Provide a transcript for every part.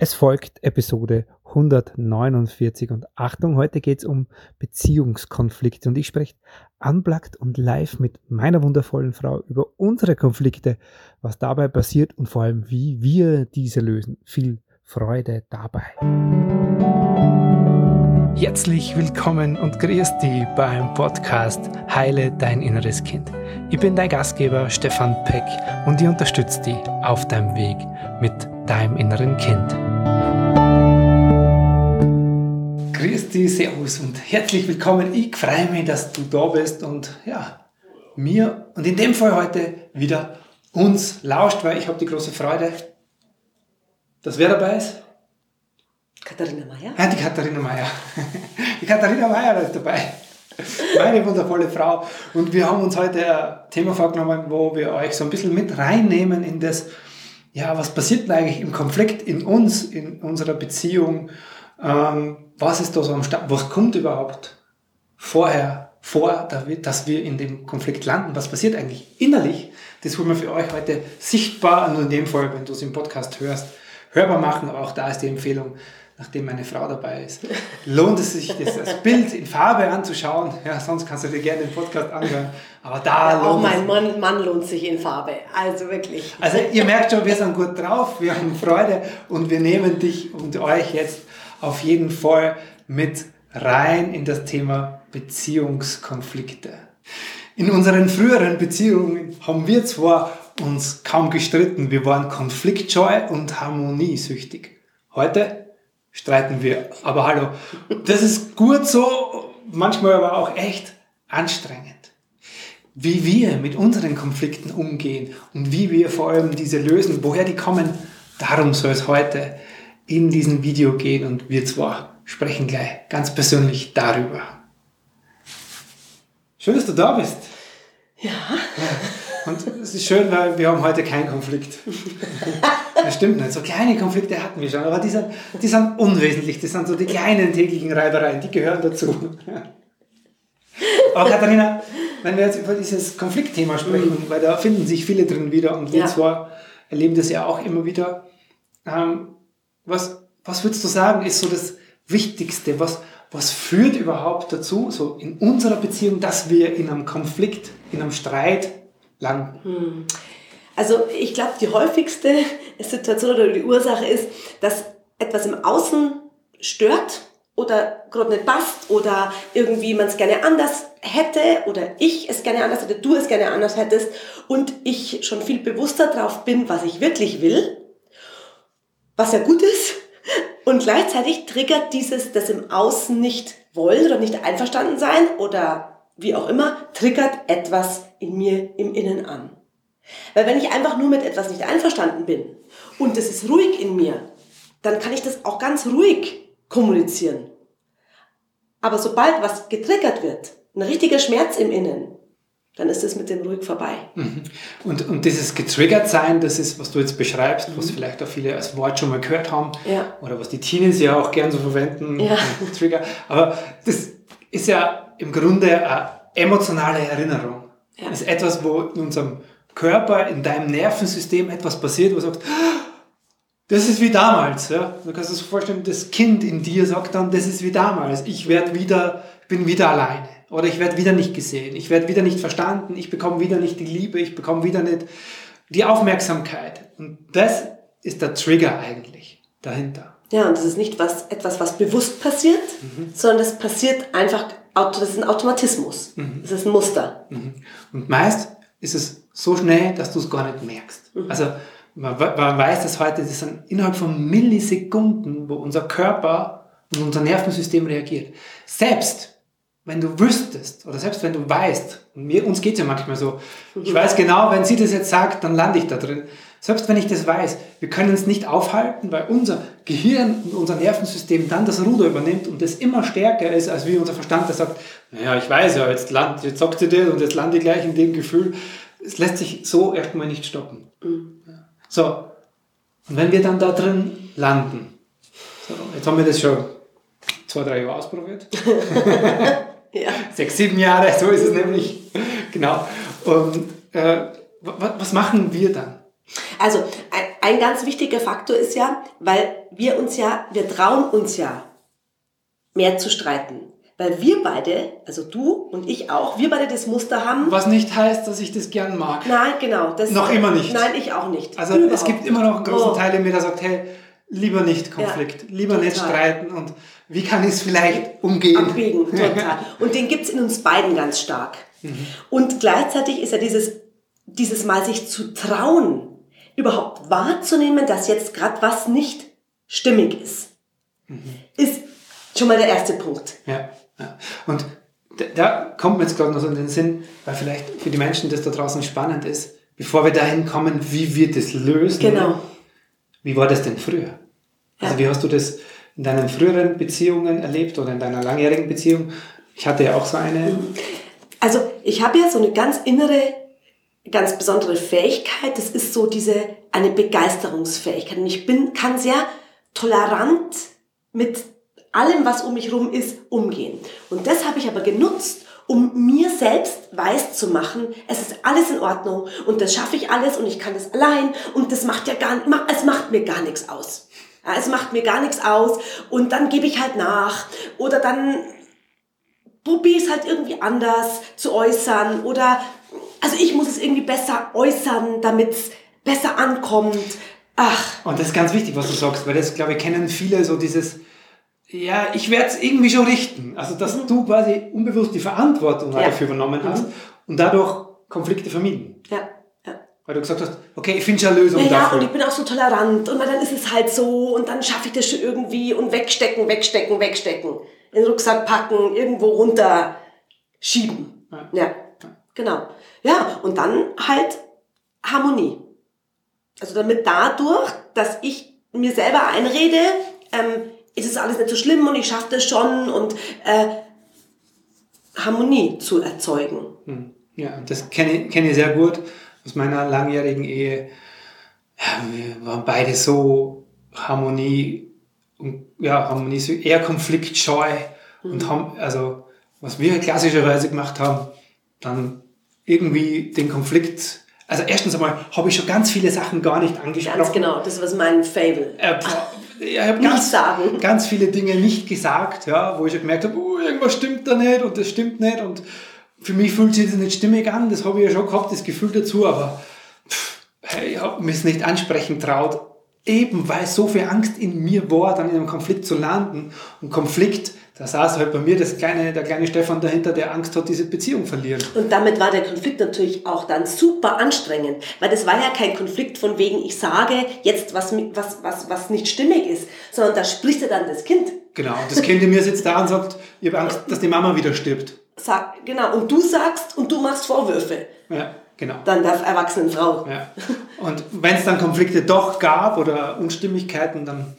Es folgt Episode 149 und Achtung, heute geht es um Beziehungskonflikte und ich spreche unplugged und live mit meiner wundervollen Frau über unsere Konflikte, was dabei passiert und vor allem, wie wir diese lösen. Viel Freude dabei. Herzlich willkommen und grüß dich beim Podcast Heile dein inneres Kind. Ich bin dein Gastgeber Stefan Peck und ich unterstütze dich auf deinem Weg mit deinem inneren Kind. Grüß dich, Servus und herzlich willkommen. Ich freue mich, dass du da bist und ja, mir und in dem Fall heute wieder uns lauscht, weil ich habe die große Freude, dass wer dabei ist. Katharina Mayer? Ja, die Katharina Mayer. Die Katharina Mayer ist dabei. Meine wundervolle Frau. Und wir haben uns heute ein Thema vorgenommen, wo wir euch so ein bisschen mit reinnehmen in das, ja, was passiert denn eigentlich im Konflikt in uns, in unserer Beziehung? Ähm, was ist da so am Start? Was kommt überhaupt vorher vor, dass wir in dem Konflikt landen? Was passiert eigentlich innerlich? Das wollen wir für euch heute sichtbar, nur in dem Fall, wenn du es im Podcast hörst, hörbar machen. Aber auch da ist die Empfehlung, nachdem meine Frau dabei ist, lohnt es sich, das, das Bild in Farbe anzuschauen. Ja, sonst kannst du dir gerne den Podcast anhören. Aber da ja, Auch mein Mann, Mann lohnt sich in Farbe. Also wirklich. Also ihr merkt schon, wir sind gut drauf, wir haben Freude und wir nehmen dich und euch jetzt auf jeden Fall mit rein in das Thema Beziehungskonflikte. In unseren früheren Beziehungen haben wir zwar uns kaum gestritten, wir waren konfliktscheu und harmoniesüchtig. Heute streiten wir. Aber hallo, das ist gut so, manchmal aber auch echt anstrengend. Wie wir mit unseren Konflikten umgehen und wie wir vor allem diese lösen, woher die kommen, darum soll es heute in diesem Video gehen und wir zwar sprechen gleich ganz persönlich darüber. Schön, dass du da bist. Ja. ja. Es ist schön, weil wir haben heute keinen Konflikt. Das stimmt nicht. So kleine Konflikte hatten wir schon, aber die sind, die sind unwesentlich. Das sind so die kleinen täglichen Reibereien, die gehören dazu. Aber Katharina, wenn wir jetzt über dieses Konfliktthema sprechen, mhm. weil da finden sich viele drin wieder und wir ja. zwar erleben das ja auch immer wieder. Ähm, was, was würdest du sagen, ist so das Wichtigste? Was, was führt überhaupt dazu, so in unserer Beziehung, dass wir in einem Konflikt, in einem Streit lang? Hm. Also ich glaube, die häufigste Situation oder die Ursache ist, dass etwas im Außen stört oder gerade nicht passt oder irgendwie man es gerne anders hätte oder ich es gerne anders hätte, du es gerne anders hättest und ich schon viel bewusster drauf bin, was ich wirklich will, was ja gut ist und gleichzeitig triggert dieses das im Außen nicht wollen oder nicht einverstanden sein oder wie auch immer, triggert etwas in mir im Innen an. Weil wenn ich einfach nur mit etwas nicht einverstanden bin und es ist ruhig in mir, dann kann ich das auch ganz ruhig kommunizieren. Aber sobald was getriggert wird, ein richtiger Schmerz im Innen, dann ist es mit dem ruhig vorbei. Mhm. Und, und dieses getriggert sein, das ist, was du jetzt beschreibst, was mhm. vielleicht auch viele als Wort schon mal gehört haben, ja. oder was die Teenies ja auch gern so verwenden, ja. Trigger. Aber das ist ja im Grunde eine emotionale Erinnerung. Ja. Das ist etwas, wo in unserem Körper, in deinem Nervensystem etwas passiert, wo du sagst, das ist wie damals. Ja? Du kannst dir das vorstellen, das Kind in dir sagt dann, das ist wie damals. Ich werde wieder, bin wieder alleine. Oder ich werde wieder nicht gesehen. Ich werde wieder nicht verstanden. Ich bekomme wieder nicht die Liebe. Ich bekomme wieder nicht die Aufmerksamkeit. Und das ist der Trigger eigentlich dahinter. Ja, und das ist nicht was, etwas, was bewusst passiert, mhm. sondern es passiert einfach, das ist ein Automatismus. Mhm. Das ist ein Muster. Mhm. Und meist ist es so schnell, dass du es gar nicht merkst. Mhm. Also man, man, weiß das heute, das sind innerhalb von Millisekunden, wo unser Körper und unser Nervensystem reagiert. Selbst wenn du wüsstest oder selbst wenn du weißt, und mir, uns geht es ja manchmal so, ich weiß genau, wenn sie das jetzt sagt, dann lande ich da drin. Selbst wenn ich das weiß, wir können es nicht aufhalten, weil unser Gehirn und unser Nervensystem dann das Ruder übernimmt und das immer stärker ist, als wie unser Verstand, der sagt, naja, ich weiß ja, jetzt, land, jetzt sagt sie das und jetzt lande ich gleich in dem Gefühl. Es lässt sich so erstmal nicht stoppen. Mhm. So, und wenn wir dann da drin landen, so, jetzt haben wir das schon zwei, drei Jahre ausprobiert. ja. Sechs, sieben Jahre, so ist es nämlich. Genau. Und äh, was machen wir dann? Also ein ganz wichtiger Faktor ist ja, weil wir uns ja, wir trauen uns ja, mehr zu streiten. Weil wir beide, also du und ich auch, wir beide das Muster haben. Was nicht heißt, dass ich das gern mag. Nein, genau. Das noch immer nicht. Nein, ich auch nicht. Also Überhaupt es gibt immer noch einen großen oh. Teil in mir, der sagt, hey, lieber nicht Konflikt, ja, lieber total. nicht streiten und wie kann ich es vielleicht umgehen? Abwägen, total. und den gibt es in uns beiden ganz stark. Mhm. Und gleichzeitig ist ja dieses, dieses Mal sich zu trauen, überhaupt wahrzunehmen, dass jetzt gerade was nicht stimmig ist, mhm. ist schon mal der erste Punkt. Ja. Ja. Und da kommt mir jetzt gerade noch so in den Sinn, weil vielleicht für die Menschen das da draußen spannend ist, bevor wir dahin kommen, wie wir das lösen. Genau. Wie war das denn früher? Also ja. wie hast du das in deinen früheren Beziehungen erlebt oder in deiner langjährigen Beziehung? Ich hatte ja auch so eine. Also ich habe ja so eine ganz innere, ganz besondere Fähigkeit. Das ist so diese eine Begeisterungsfähigkeit. Und ich bin kann sehr tolerant mit allem, was um mich herum ist, umgehen. Und das habe ich aber genutzt, um mir selbst weiß zu machen, es ist alles in Ordnung und das schaffe ich alles und ich kann das allein und das macht ja gar, es macht mir gar nichts aus. Ja, es macht mir gar nichts aus und dann gebe ich halt nach oder dann probiere es halt irgendwie anders zu äußern oder also ich muss es irgendwie besser äußern, damit es besser ankommt. Ach. Und das ist ganz wichtig, was du sagst, weil das, glaube ich, kennen viele so dieses, ja, ich werde es irgendwie schon richten. Also, dass mhm. du quasi unbewusst die Verantwortung ja. dafür übernommen hast mhm. und dadurch Konflikte vermieden. Ja. ja. Weil du gesagt hast, okay, ich finde schon eine Lösung ja, dafür. Ja, und ich bin auch so tolerant und dann ist es halt so und dann schaffe ich das schon irgendwie und wegstecken, wegstecken, wegstecken. In den Rucksack packen, irgendwo runter schieben. Ja. ja. Genau. Ja, und dann halt Harmonie. Also damit dadurch, dass ich mir selber einrede, ähm, ist es alles nicht so schlimm und ich schaffe das schon und äh, Harmonie zu erzeugen. Hm. Ja, das kenne ich, kenn ich sehr gut aus meiner langjährigen Ehe. Ja, wir waren beide so Harmonie und ja, Harmonie, so eher konfliktscheu mhm. und haben, also was wir klassischerweise gemacht haben, dann irgendwie den Konflikt also erstens einmal habe ich schon ganz viele Sachen gar nicht angesprochen. Ganz genau, das war mein Fable. Äh, ich habe ganz, ganz viele Dinge nicht gesagt, ja, wo ich gemerkt habe, uh, irgendwas stimmt da nicht und das stimmt nicht und für mich fühlt sich das nicht stimmig an, das habe ich ja schon gehabt, das Gefühl dazu, aber pff, ich habe mich nicht ansprechen traut, eben weil so viel Angst in mir war, dann in einem Konflikt zu landen und Konflikt da saß halt bei mir das kleine, der kleine Stefan dahinter, der Angst hat, diese Beziehung verlieren. Und damit war der Konflikt natürlich auch dann super anstrengend, weil das war ja kein Konflikt von wegen, ich sage jetzt was, was, was, was nicht stimmig ist, sondern da spricht ja dann das Kind. Genau, und das Kind in mir sitzt da und sagt, ich habe Angst, dass die Mama wieder stirbt. Sag, genau, und du sagst und du machst Vorwürfe. Ja, genau. Dann der erwachsenen Frau. Ja. Und wenn es dann Konflikte doch gab oder Unstimmigkeiten, dann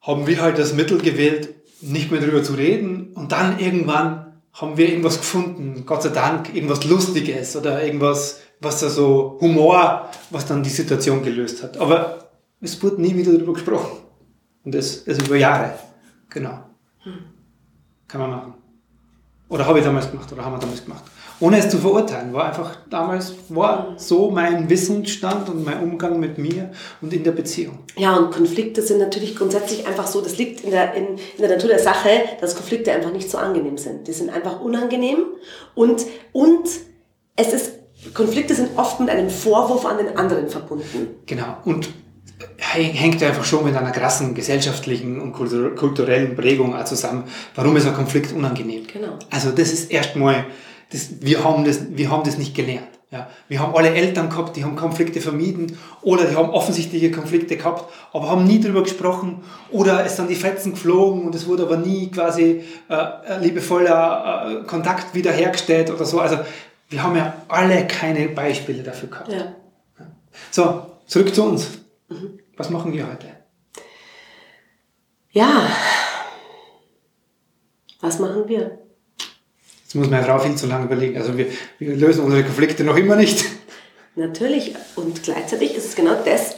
haben wir halt das Mittel gewählt, nicht mehr darüber zu reden und dann irgendwann haben wir irgendwas gefunden, Gott sei Dank, irgendwas Lustiges oder irgendwas, was da so Humor, was dann die Situation gelöst hat. Aber es wurde nie wieder darüber gesprochen. Und das, das über Jahre. Genau. Hm. Kann man machen. Oder habe ich damals gemacht oder haben wir damals gemacht ohne es zu verurteilen. War einfach damals, war so mein Wissensstand und mein Umgang mit mir und in der Beziehung. Ja, und Konflikte sind natürlich grundsätzlich einfach so, das liegt in der, in, in der Natur der Sache, dass Konflikte einfach nicht so angenehm sind. Die sind einfach unangenehm und, und es ist, Konflikte sind oft mit einem Vorwurf an den anderen verbunden. Genau. Und hängt einfach schon mit einer krassen gesellschaftlichen und kulturellen Prägung zusammen. Warum ist ein Konflikt unangenehm? Genau. Also das ist erstmal das, wir, haben das, wir haben das nicht gelernt. Ja, wir haben alle Eltern gehabt, die haben Konflikte vermieden oder die haben offensichtliche Konflikte gehabt, aber haben nie darüber gesprochen oder es sind die Fetzen geflogen und es wurde aber nie quasi äh, liebevoller äh, Kontakt wiederhergestellt oder so. Also wir haben ja alle keine Beispiele dafür gehabt. Ja. So, zurück zu uns. Mhm. Was machen wir heute? Ja, was machen wir? Jetzt muss meine Frau viel zu lange überlegen. Also wir, wir lösen unsere Konflikte noch immer nicht. Natürlich. Und gleichzeitig ist es genau das,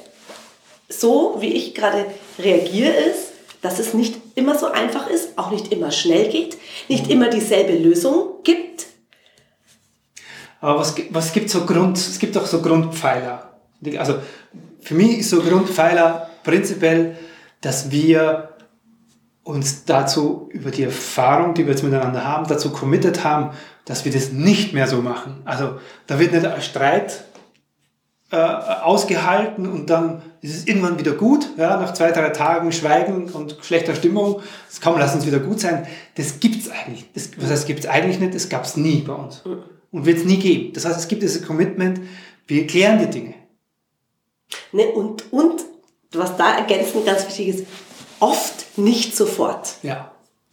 so wie ich gerade reagiere, ist, dass es nicht immer so einfach ist, auch nicht immer schnell geht, nicht immer dieselbe Lösung gibt. Aber was, was gibt so Grund, es gibt auch so Grundpfeiler. Also für mich ist so Grundpfeiler prinzipiell, dass wir uns dazu über die Erfahrung, die wir jetzt miteinander haben, dazu committed haben, dass wir das nicht mehr so machen. Also da wird nicht ein Streit äh, ausgehalten und dann ist es irgendwann wieder gut, ja, nach zwei, drei Tagen Schweigen und schlechter Stimmung, das kann lass uns wieder gut sein. Das gibt's eigentlich. Das, was heißt, gibt's eigentlich nicht, das gab's nie bei uns. Und wird es nie geben. Das heißt, es gibt dieses Commitment, wir klären die Dinge. Ne, und, und, was da ergänzend ganz wichtig ist, oft nicht sofort. Ja.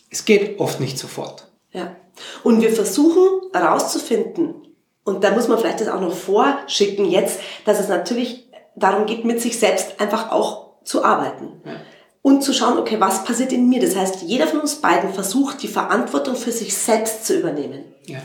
Es geht oft nicht sofort. Ja. Und wir versuchen herauszufinden, und da muss man vielleicht das auch noch vorschicken jetzt, dass es natürlich darum geht, mit sich selbst einfach auch zu arbeiten. Ja. Und zu schauen, okay, was passiert in mir? Das heißt, jeder von uns beiden versucht, die Verantwortung für sich selbst zu übernehmen. Ja.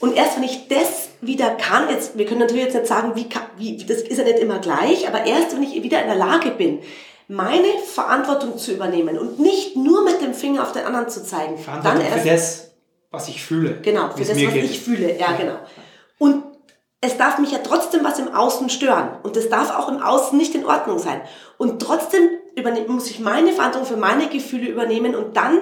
Und erst wenn ich das wieder kann, jetzt, wir können natürlich jetzt nicht sagen, wie, wie, das ist ja nicht immer gleich, aber erst wenn ich wieder in der Lage bin, meine Verantwortung zu übernehmen und nicht nur mit dem Finger auf den anderen zu zeigen. Verantwortung dann erst, für das, was ich fühle. Genau, für das, was geht. ich fühle, ja, genau. Und es darf mich ja trotzdem was im Außen stören. Und es darf auch im Außen nicht in Ordnung sein. Und trotzdem muss ich meine Verantwortung für meine Gefühle übernehmen und dann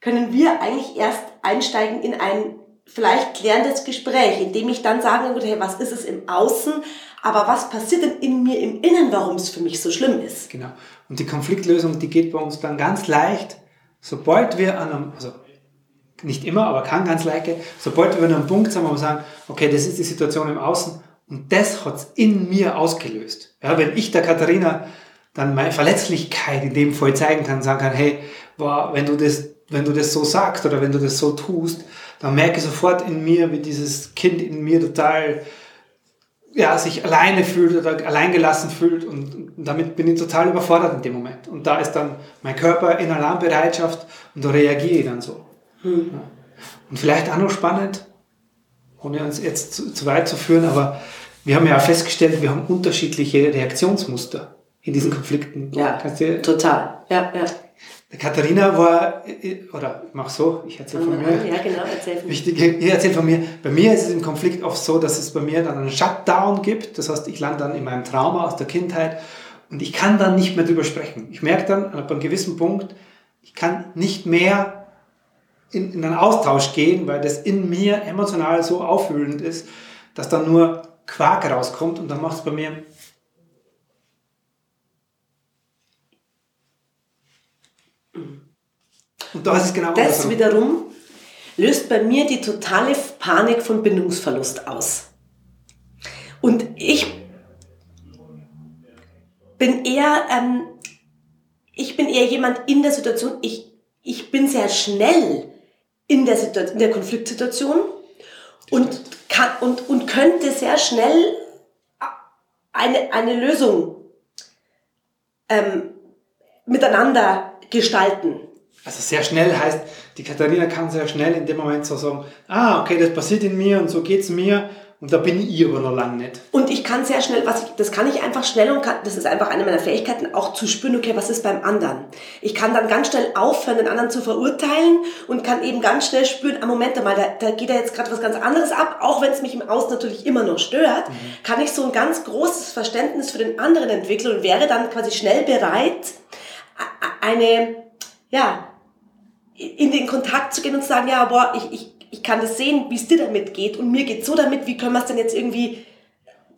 können wir eigentlich erst einsteigen in ein vielleicht klärendes Gespräch, in dem ich dann sagen würde, hey, was ist es im Außen, aber was passiert denn in mir im Innen, warum es für mich so schlimm ist? Genau. Und die Konfliktlösung, die geht bei uns dann ganz leicht, sobald wir an einem, also nicht immer, aber kann ganz leicht gehen, sobald wir an einem Punkt sind, wo wir sagen, okay, das ist die Situation im Außen und das hat es in mir ausgelöst. Ja, wenn ich der Katharina dann meine Verletzlichkeit in dem Fall zeigen kann, sagen kann, hey, boah, wenn du das, wenn du das so sagst oder wenn du das so tust, dann merke ich sofort in mir, wie dieses Kind in mir total ja, sich alleine fühlt oder alleingelassen fühlt und, damit bin ich total überfordert in dem Moment. Und da ist dann mein Körper in Alarmbereitschaft und da reagiere ich dann so. Hm. Ja. Und vielleicht auch noch spannend, ohne uns jetzt zu, zu, weit zu führen, aber wir haben ja festgestellt, wir haben unterschiedliche Reaktionsmuster in diesen Konflikten. Ja, total. Ja, ja. Katharina war, oder ich mach so, ich erzähle von mir. Ja, genau, erzähl von Wichtig, ich erzähle von mir. Bei mir ist es im Konflikt oft so, dass es bei mir dann einen Shutdown gibt. Das heißt, ich lande dann in meinem Trauma aus der Kindheit und ich kann dann nicht mehr drüber sprechen. Ich merke dann ab einem gewissen Punkt, ich kann nicht mehr in, in einen Austausch gehen, weil das in mir emotional so aufwühlend ist, dass dann nur Quark rauskommt und dann macht es bei mir Und da ist es genau Das wiederum löst bei mir die totale Panik von Bindungsverlust aus. Und ich bin eher, ähm, ich bin eher jemand in der Situation, ich, ich bin sehr schnell in der, Situation, in der Konfliktsituation und, kann, und, und könnte sehr schnell eine, eine Lösung ähm, miteinander gestalten. Also sehr schnell heißt, die Katharina kann sehr schnell in dem Moment so sagen, ah, okay, das passiert in mir und so geht's mir und da bin ich aber noch lange nicht. Und ich kann sehr schnell, was ich, das kann ich einfach schnell und kann, das ist einfach eine meiner Fähigkeiten, auch zu spüren, okay, was ist beim anderen. Ich kann dann ganz schnell aufhören, den anderen zu verurteilen und kann eben ganz schnell spüren, ah, Moment mal, da, da geht ja jetzt gerade was ganz anderes ab, auch wenn es mich im Außen natürlich immer noch stört, mhm. kann ich so ein ganz großes Verständnis für den anderen entwickeln und wäre dann quasi schnell bereit, eine, ja, in den Kontakt zu gehen und zu sagen, ja, boah, ich, ich, ich kann das sehen, wie es dir damit geht und mir geht so damit, wie können wir es denn jetzt irgendwie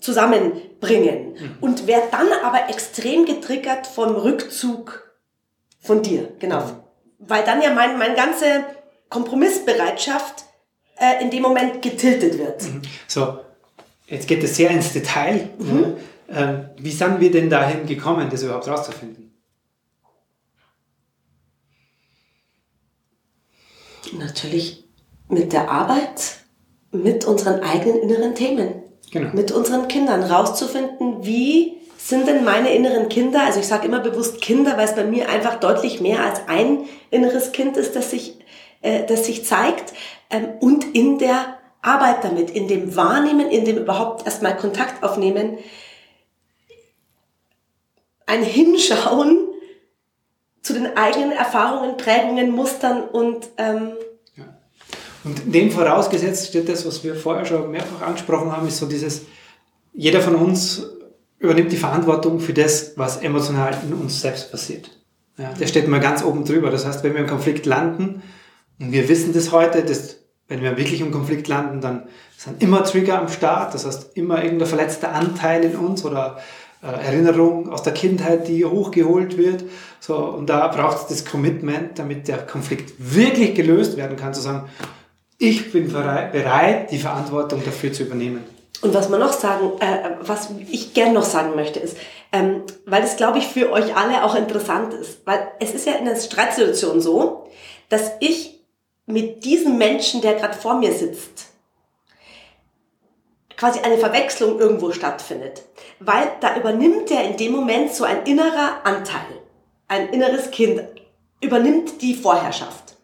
zusammenbringen? Mhm. Und werde dann aber extrem getriggert vom Rückzug von dir, genau. Mhm. Weil dann ja mein, meine ganze Kompromissbereitschaft äh, in dem Moment getiltet wird. Mhm. So, jetzt geht es sehr ins Detail. Mhm. Ne? Ähm, wie sind wir denn dahin gekommen, das überhaupt rauszufinden? Natürlich mit der Arbeit, mit unseren eigenen inneren Themen, genau. mit unseren Kindern rauszufinden, wie sind denn meine inneren Kinder, also ich sage immer bewusst Kinder, weil es bei mir einfach deutlich mehr als ein inneres Kind ist, das sich, äh, das sich zeigt ähm, und in der Arbeit damit, in dem Wahrnehmen, in dem überhaupt erstmal Kontakt aufnehmen, ein Hinschauen zu den eigenen Erfahrungen, Prägungen, Mustern und ähm. Und dem vorausgesetzt steht das, was wir vorher schon mehrfach angesprochen haben, ist so dieses, jeder von uns übernimmt die Verantwortung für das, was emotional in uns selbst passiert. Ja, der steht mal ganz oben drüber. Das heißt, wenn wir im Konflikt landen, und wir wissen das heute, dass wenn wir wirklich im Konflikt landen, dann sind immer Trigger am Start. Das heißt, immer irgendein verletzter Anteil in uns oder äh, Erinnerung aus der Kindheit, die hochgeholt wird. So, und da braucht es das Commitment, damit der Konflikt wirklich gelöst werden kann, zu sagen, ich bin bereit, die Verantwortung dafür zu übernehmen. Und was man noch sagen, äh, was ich gern noch sagen möchte, ist, ähm, weil es, glaube ich, für euch alle auch interessant ist, weil es ist ja in einer Streitsituation so, dass ich mit diesem Menschen, der gerade vor mir sitzt, quasi eine Verwechslung irgendwo stattfindet. Weil da übernimmt er in dem Moment so ein innerer Anteil, ein inneres Kind, übernimmt die Vorherrschaft.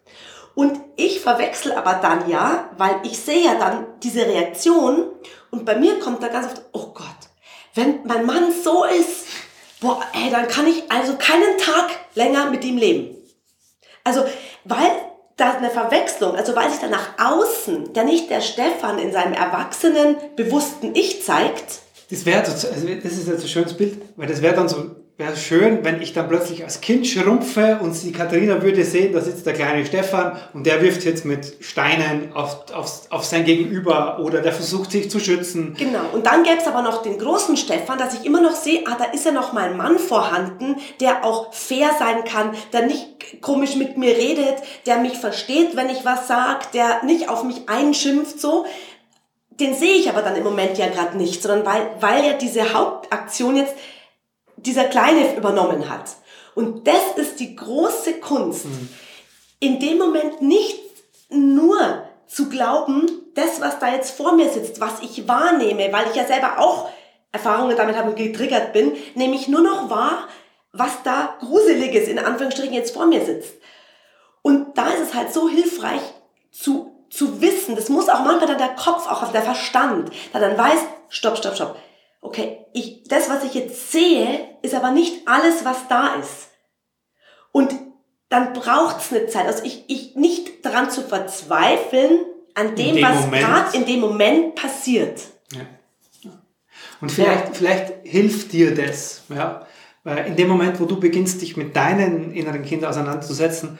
Und ich verwechsel aber dann ja, weil ich sehe ja dann diese Reaktion und bei mir kommt da ganz oft, oh Gott, wenn mein Mann so ist, boah, ey, dann kann ich also keinen Tag länger mit ihm leben. Also, weil da eine Verwechslung, also weil sich da nach außen der nicht der Stefan in seinem erwachsenen, bewussten Ich zeigt. Das wäre, also das ist jetzt ein schönes Bild, weil das wäre dann so wäre schön, wenn ich dann plötzlich als Kind schrumpfe und die Katharina würde sehen, da sitzt der kleine Stefan und der wirft jetzt mit Steinen auf, auf, auf sein Gegenüber oder der versucht sich zu schützen. Genau, und dann gäbe es aber noch den großen Stefan, dass ich immer noch sehe, ah, da ist ja noch mein Mann vorhanden, der auch fair sein kann, der nicht komisch mit mir redet, der mich versteht, wenn ich was sage, der nicht auf mich einschimpft, so den sehe ich aber dann im Moment ja gerade nicht, sondern weil, weil ja diese Hauptaktion jetzt dieser Kleine übernommen hat. Und das ist die große Kunst. Mhm. In dem Moment nicht nur zu glauben, das, was da jetzt vor mir sitzt, was ich wahrnehme, weil ich ja selber auch Erfahrungen damit habe und getriggert bin, nehme ich nur noch wahr, was da Gruseliges in Anführungsstrichen jetzt vor mir sitzt. Und da ist es halt so hilfreich zu, zu wissen, das muss auch manchmal dann der Kopf, auch der Verstand, da dann weiß, stopp, stopp, stopp okay, ich, das, was ich jetzt sehe, ist aber nicht alles, was da ist. Und dann braucht's eine Zeit. Also ich, ich nicht daran zu verzweifeln, an dem, dem was gerade in dem Moment passiert. Ja. Und vielleicht, ja. vielleicht hilft dir das, ja. Weil in dem Moment, wo du beginnst, dich mit deinen inneren Kindern auseinanderzusetzen,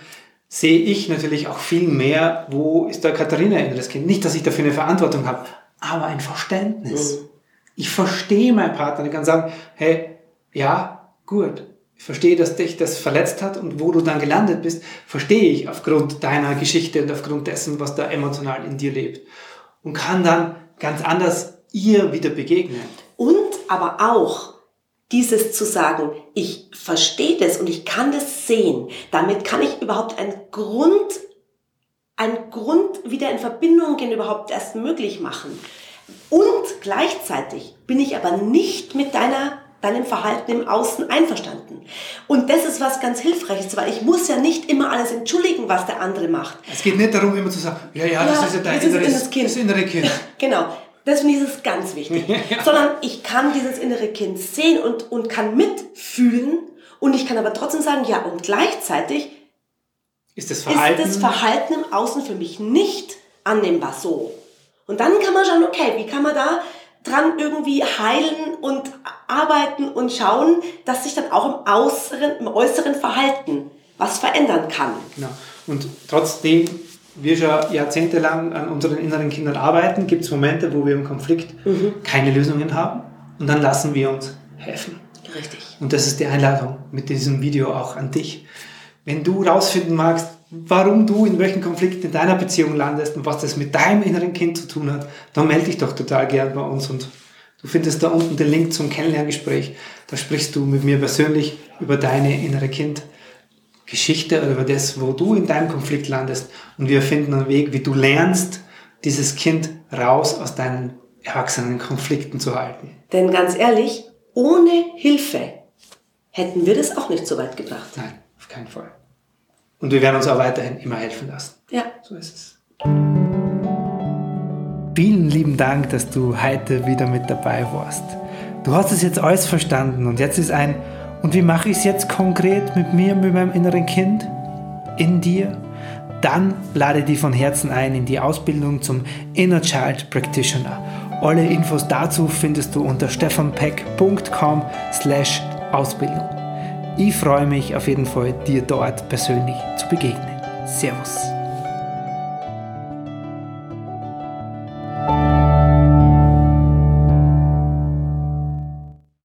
sehe ich natürlich auch viel mehr, wo ist der Katharina inneres Kind. Nicht, dass ich dafür eine Verantwortung habe, aber ein Verständnis. Mhm. Ich verstehe meinen Partner. Ich kann sagen, hey, ja, gut. Ich verstehe, dass dich das verletzt hat und wo du dann gelandet bist, verstehe ich aufgrund deiner Geschichte und aufgrund dessen, was da emotional in dir lebt. Und kann dann ganz anders ihr wieder begegnen. Und aber auch dieses zu sagen, ich verstehe das und ich kann das sehen. Damit kann ich überhaupt einen Grund, einen Grund wieder in Verbindung gehen, überhaupt erst möglich machen. Und gleichzeitig bin ich aber nicht mit deiner deinem Verhalten im Außen einverstanden. Und das ist was ganz Hilfreiches, weil ich muss ja nicht immer alles entschuldigen, was der andere macht. Es geht nicht darum, immer zu sagen, ja, ja, das ist ja dein inneres, kind. das innere Kind. genau. Das finde ich ganz wichtig. ja. Sondern ich kann dieses innere Kind sehen und, und kann mitfühlen und ich kann aber trotzdem sagen, ja, und gleichzeitig ist das Verhalten, ist das Verhalten im Außen für mich nicht annehmbar so. Und dann kann man schauen, okay, wie kann man da dran irgendwie heilen und arbeiten und schauen, dass sich dann auch im äußeren, im äußeren Verhalten was verändern kann. Genau. Und trotzdem wir schon jahrzehntelang an unseren inneren Kindern arbeiten, gibt es Momente, wo wir im Konflikt mhm. keine Lösungen haben und dann lassen wir uns helfen. Richtig. Und das ist die Einladung mit diesem Video auch an dich. Wenn du rausfinden magst, warum du in welchen Konflikt in deiner Beziehung landest und was das mit deinem inneren Kind zu tun hat, dann melde dich doch total gern bei uns und du findest da unten den Link zum Kennenlerngespräch. Da sprichst du mit mir persönlich über deine innere Kind. Geschichte oder über das, wo du in deinem Konflikt landest und wir finden einen Weg, wie du lernst, dieses Kind raus aus deinen erwachsenen Konflikten zu halten. Denn ganz ehrlich, ohne Hilfe hätten wir das auch nicht so weit gebracht. Nein, auf keinen Fall. Und wir werden uns auch weiterhin immer helfen lassen. Ja. So ist es. Vielen lieben Dank, dass du heute wieder mit dabei warst. Du hast es jetzt alles verstanden und jetzt ist ein, und wie mache ich es jetzt konkret mit mir, mit meinem inneren Kind? In dir? Dann lade dich von Herzen ein in die Ausbildung zum Inner Child Practitioner Alle Infos dazu findest du unter stefanpeck.com slash Ausbildung. Ich freue mich auf jeden Fall, dir dort persönlich zu begegnen. Servus.